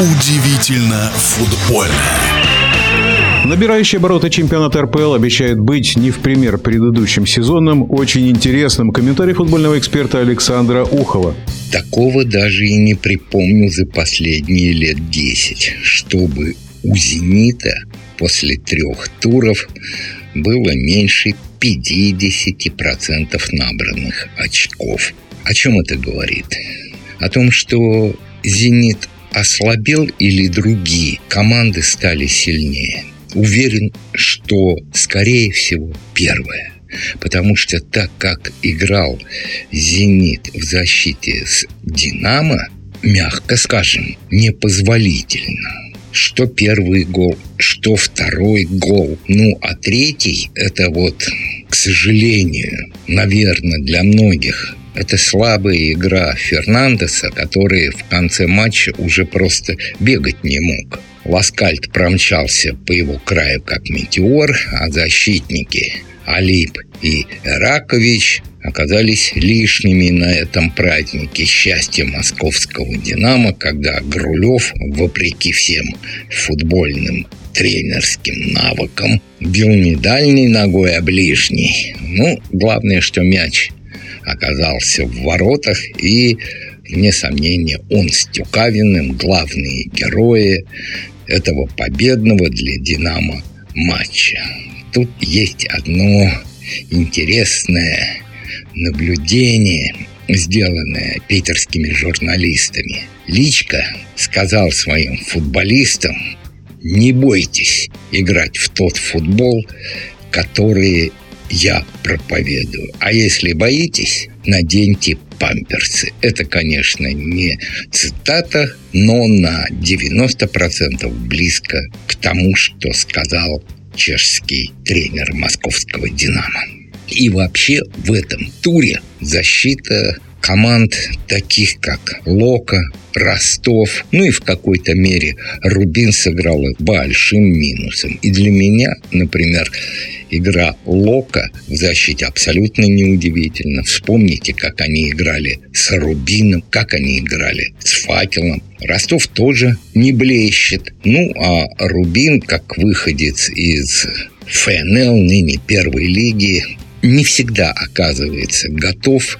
Удивительно футбольно. Набирающий обороты чемпионат РПЛ обещает быть не в пример предыдущим сезонным, очень интересным. Комментарий футбольного эксперта Александра Ухова. Такого даже и не припомню за последние лет десять, чтобы у «Зенита» после трех туров было меньше 50% набранных очков. О чем это говорит? О том, что «Зенит» ослабел или другие команды стали сильнее? Уверен, что, скорее всего, первое. Потому что так как играл «Зенит» в защите с «Динамо», мягко скажем, непозволительно что первый гол, что второй гол. Ну, а третий, это вот, к сожалению, наверное, для многих это слабая игра Фернандеса, который в конце матча уже просто бегать не мог. Ласкальт промчался по его краю как метеор, а защитники Алип и Ракович оказались лишними на этом празднике счастья московского «Динамо», когда Грулев, вопреки всем футбольным тренерским навыкам, бил не дальней ногой, а ближней. Ну, главное, что мяч оказался в воротах, и, вне сомнения, он с Тюкавиным главные герои этого победного для «Динамо» матча. Тут есть одно интересное наблюдение, сделанное питерскими журналистами. Личка сказал своим футболистам, не бойтесь играть в тот футбол, который я проповедую. А если боитесь, наденьте памперсы. Это, конечно, не цитата, но на 90% близко к тому, что сказал чешский тренер московского «Динамо». И вообще в этом туре защита команд таких как Лока, Ростов, ну и в какой-то мере Рубин сыграла большим минусом. И для меня, например, игра Лока в защите абсолютно неудивительна. Вспомните, как они играли с Рубином, как они играли с Факелом. Ростов тоже не блещет. Ну, а Рубин, как выходец из ФНЛ, ныне первой лиги, не всегда оказывается готов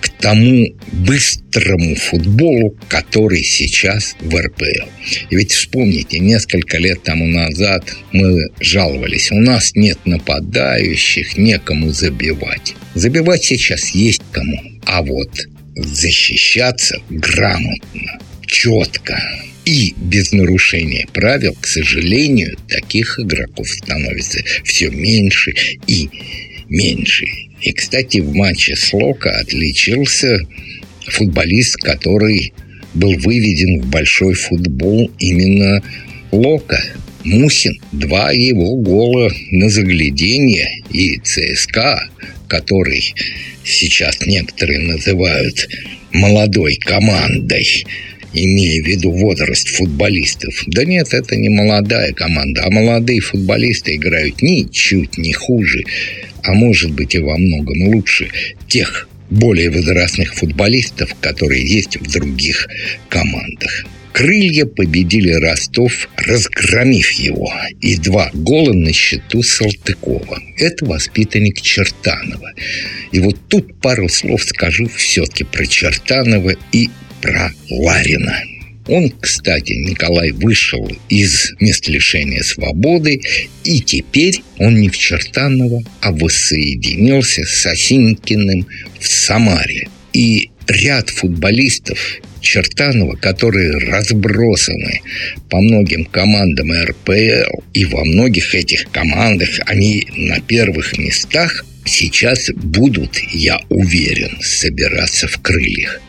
к тому быстрому футболу, который сейчас в РПЛ. И ведь вспомните, несколько лет тому назад мы жаловались, у нас нет нападающих, некому забивать. Забивать сейчас есть кому, а вот защищаться грамотно, четко, и без нарушения правил, к сожалению, таких игроков становится все меньше и меньше. И, кстати, в матче с Лока отличился футболист, который был выведен в большой футбол именно Лока. Мусин. Два его гола на заглядение. И ЦСКА, который сейчас некоторые называют молодой командой, имея в виду возраст футболистов. Да нет, это не молодая команда, а молодые футболисты играют ничуть не хуже а может быть и во многом лучше тех более возрастных футболистов, которые есть в других командах. Крылья победили Ростов, разгромив его. И два гола на счету Салтыкова. Это воспитанник Чертанова. И вот тут пару слов скажу все-таки про Чертанова и про Ларина. Он, кстати, Николай вышел из места лишения свободы, и теперь он не в Чертаново, а воссоединился с Осинкиным в Самаре. И ряд футболистов Чертанова, которые разбросаны по многим командам РПЛ, и во многих этих командах они на первых местах – сейчас будут, я уверен, собираться в крыльях.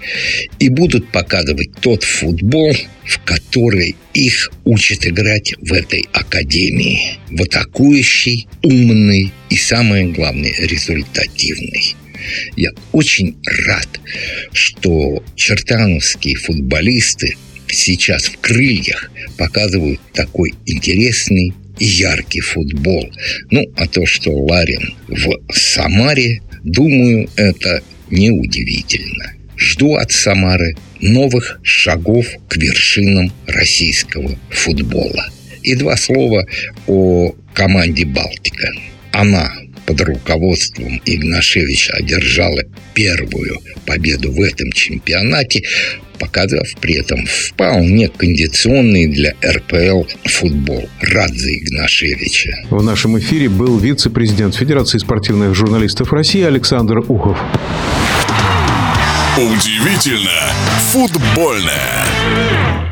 И будут показывать тот футбол, в который их учат играть в этой академии. В атакующий, умный и, самое главное, результативный. Я очень рад, что чертановские футболисты сейчас в крыльях показывают такой интересный яркий футбол. Ну, а то, что Ларин в Самаре, думаю, это неудивительно. жду от Самары новых шагов к вершинам российского футбола. И два слова о команде «Балтика». Она под руководством Игнашевича одержала первую победу в этом чемпионате, показав при этом вполне кондиционный для РПЛ футбол. Рад за Игнашевича. В нашем эфире был вице-президент Федерации спортивных журналистов России Александр Ухов. Удивительно футбольное.